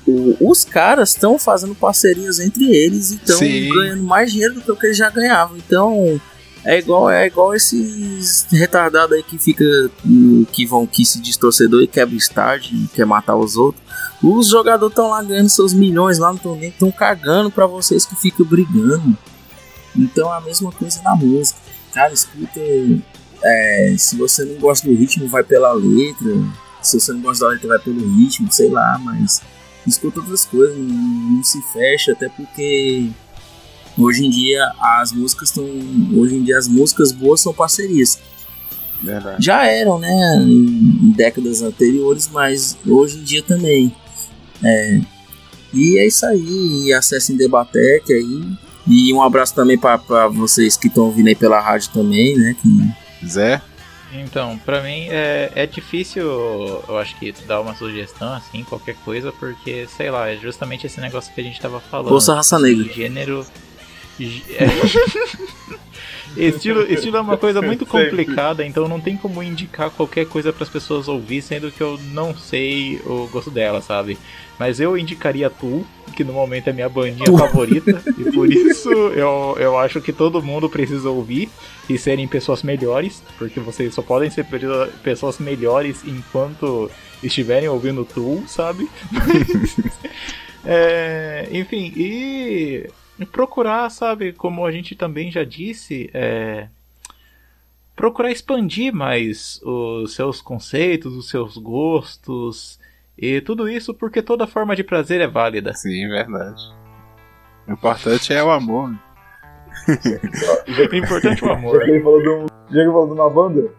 O- os caras estão fazendo parcerias entre eles e estão ganhando mais dinheiro do que o que eles já ganhavam. Então, é igual, é igual esses retardados aí que fica. que vão que se diz torcedor e quebra estádio e quer matar os outros. Os jogadores estão lá ganhando seus milhões lá no torneio, estão cagando pra vocês que ficam brigando. Então é a mesma coisa na música. Cara, escuta. é, se você não gosta do ritmo, vai pela letra. Se você não gosta da letra, vai pelo ritmo, sei lá, mas escuta outras coisas, não, não se fecha, até porque hoje em dia as músicas estão. Hoje em dia as músicas boas são parcerias. Verdade. Já eram, né, em décadas anteriores, mas hoje em dia também. É, e é isso aí, acessem Debatec aí. E um abraço também para vocês que estão ouvindo aí pela rádio também, né? Que Zé? Então, pra mim é, é difícil, eu acho que dar uma sugestão, assim, qualquer coisa, porque, sei lá, é justamente esse negócio que a gente tava falando. Ouça Raça Negra. O gênero. gê- é. estilo, estilo é uma coisa muito complicada, então não tem como indicar qualquer coisa para as pessoas ouvir, sendo que eu não sei o gosto dela, sabe? Mas eu indicaria Tu, que no momento é minha bandinha favorita, e por isso eu, eu acho que todo mundo precisa ouvir e serem pessoas melhores, porque vocês só podem ser pe- pessoas melhores enquanto estiverem ouvindo Tu, sabe? É, enfim, e procurar, sabe, como a gente também já disse, é, procurar expandir mais os seus conceitos, os seus gostos e tudo isso porque toda forma de prazer é válida. Sim, verdade. O importante é o amor. O importante é o Já amor. que ele falou de, um, já que ele falou de uma banda,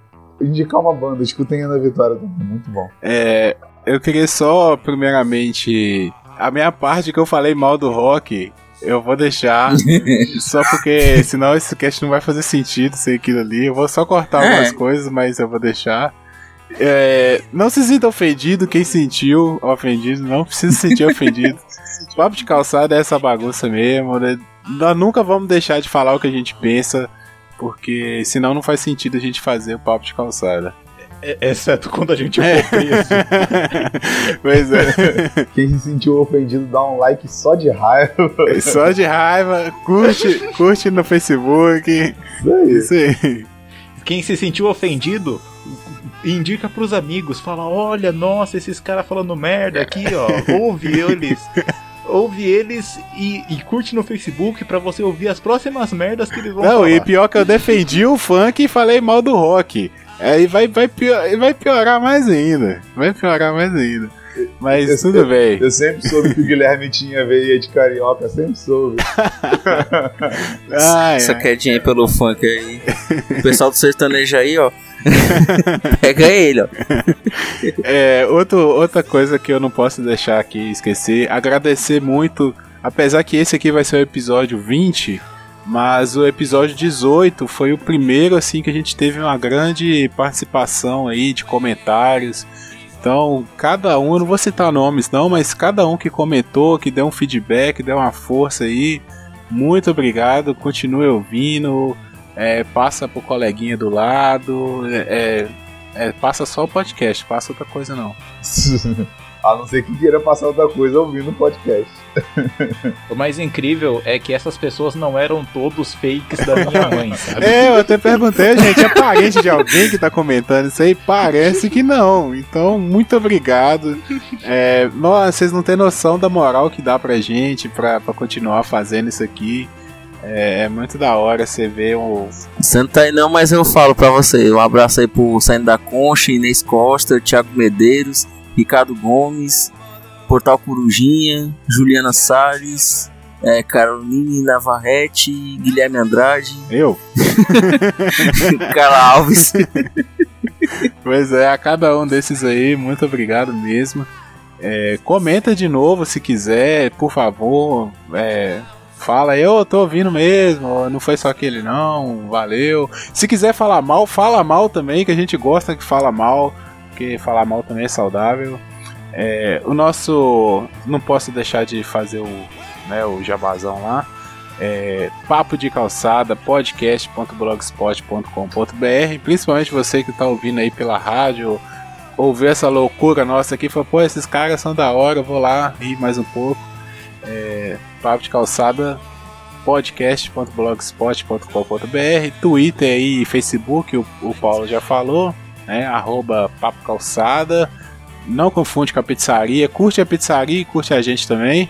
indicar uma banda, escutem Ana Vitória também, muito bom. É, eu queria só, primeiramente, a minha parte que eu falei mal do rock, eu vou deixar, só porque senão esse cast não vai fazer sentido ser aquilo ali. Eu vou só cortar É. algumas coisas, mas eu vou deixar. É, não se sinta ofendido, quem sentiu ofendido, não precisa se sentir ofendido. Papo de calçada é essa bagunça mesmo, né? Nós nunca vamos deixar de falar o que a gente pensa, porque senão não faz sentido a gente fazer o papo de calçada. É- Exceto quando a gente É. for preso. pois é. Quem se sentiu ofendido, dá um like só de raiva. Só de raiva, curte, curte no Facebook. Isso aí. Isso aí. Quem se sentiu ofendido, indica pros amigos. Fala, olha, nossa, esses caras falando merda aqui, ó. Ouve eles. Ouve eles e, e curte no Facebook pra você ouvir as próximas merdas que eles vão Não, falar. e pior que eu defendi o funk e falei mal do rock. Aí vai, vai, pior, vai piorar mais ainda. Vai piorar mais ainda. Mas Eu- tudo bem. Eu sempre soube que o Guilherme tinha veia de carioca, sempre soube. Ai, Essa ai. quedinha aí pelo funk aí. O pessoal do sertanejo aí, ó. Pega ele, ó. É, outro, outra coisa que eu não posso deixar aqui esquecer, agradecer muito, apesar que esse aqui vai ser o episódio 20, mas o episódio 18 foi o primeiro assim que a gente teve uma grande participação aí de comentários. Então, cada um, eu não vou citar nomes não, mas cada um que comentou, que deu um feedback, deu uma força aí, muito obrigado, continue ouvindo, é, passa pro coleguinha do lado, é, é, passa só o podcast, passa outra coisa não. A não ser que queira passar outra coisa ouvindo o podcast. O mais incrível é que essas pessoas não eram todos fakes da minha mãe, sabe? É, eu até perguntei, gente, é parente de alguém que tá comentando isso aí? Parece que não. Então, muito obrigado. É, nossa, vocês não têm noção da moral que dá pra gente pra, pra continuar fazendo isso aqui. É, é muito da hora você ver o. Você não tá aí não, mas eu falo pra você. Um abraço aí pro Saindo da Concha, Inês Costa, Thiago Medeiros, Ricardo Gomes, Portal Corujinha, Juliana Salles, é, Caroline Navarrete, Guilherme Andrade, Eu? Carla Alves. Pois é, a cada um desses aí, muito obrigado mesmo. É, comenta de novo se quiser, por favor. É, fala eu tô ouvindo mesmo, não foi só aquele não, valeu. Se quiser falar mal, fala mal também, que a gente gosta que fala mal, porque falar mal também é saudável. É, o nosso. Não posso deixar de fazer o, né, o jabazão lá. É, papo de calçada podcast.blogspot.com.br principalmente você que está ouvindo aí pela rádio ouviu essa loucura nossa aqui e falou, pô, esses caras são da hora, vou lá rir mais um pouco. É, papo de calçada podcast.blogspot.com.br Twitter aí, Facebook, o, o Paulo já falou, né? Arroba Papo Calçada. Não confunde com a pizzaria, curte a pizzaria e curte a gente também.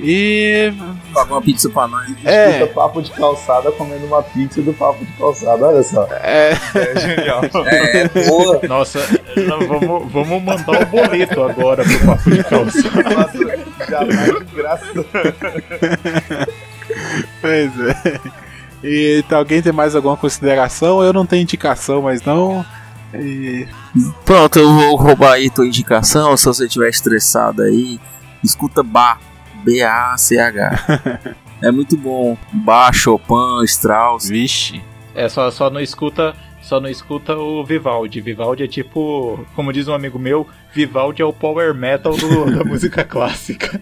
E Paga uma pizza pra nós. É. Escuta papo de calçada comendo uma pizza do papo de calçada, olha só. é, É genial. É, boa. Nossa, não, vamos, vamos mandar o boleto agora pro papo de calça. Nossa, já tá de graça. Pois é. E tá, alguém tem mais alguma consideração? Eu não tenho indicação, mas não. E Pronto, eu vou roubar aí tua indicação. Se você estiver estressado aí, escuta Bar. B-A-C-H. É muito bom. Bach, Chopin, Strauss. Vixe. É, só, só não escuta. Só não escuta o Vivaldi. Vivaldi é tipo, como diz um amigo meu, Vivaldi é o power metal do- da música clássica.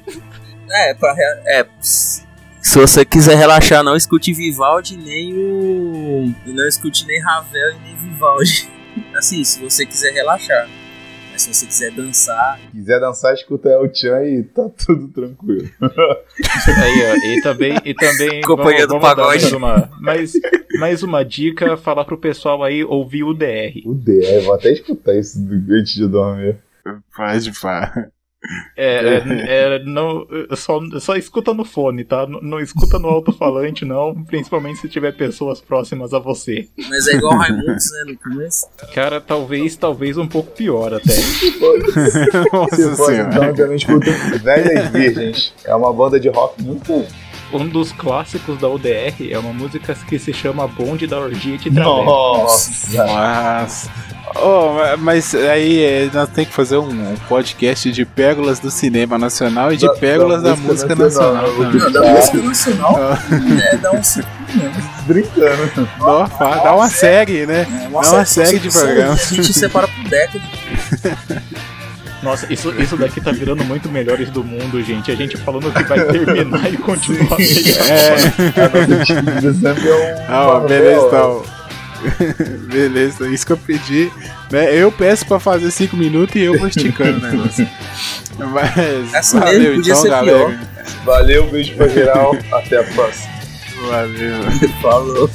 É, pra é, ps- se você quiser relaxar, não escute Vivaldi nem o. Não escute nem Ravel e nem Vivaldi. Assim, se você quiser relaxar. Mas se você quiser dançar. quiser dançar, escuta El Chan e tá tudo tranquilo. Aí, ó, e também, e também Companhia do dar pagode. mais uma, mais, mais uma dica, falar pro pessoal aí ouvir o DR. O DR, vou até escutar isso antes de dormir. Pode pá. É, é, é, não, só, só escuta no fone, tá? Não, não escuta no alto-falante, não, principalmente se tiver pessoas próximas a você. Mas é igual Raimundos, né? No começo. Cara, talvez, talvez um pouco pior até. Nossa Se for, senhora. então escuta Velhas Virgens. É uma banda de rock muito. Um dos clássicos da UDR é uma música que se chama Bonde da Orgia de Travesti. Nossa! Mas. Oh, ma- mas aí é, nós temos que fazer um, podcast de pérolas do cinema nacional e de Da- pérolas da, da música, música nacional. nacional, da música nacional. É, dá um. Brincando. Nossa, dá uma série, né? É Dá uma série de isso aí, programas. A gente separa por década. Nossa, isso, isso daqui tá virando muito melhores do mundo, gente. A gente falando que vai terminar e continuar. É. Ah, beleza, então. Beleza, isso que eu pedi. Né? Eu peço pra fazer 5 minutos e eu vou esticando o negócio. Mas Assim valeu então, galera. pior. Valeu, beijo pra geral. Até a próxima. Valeu. Falou.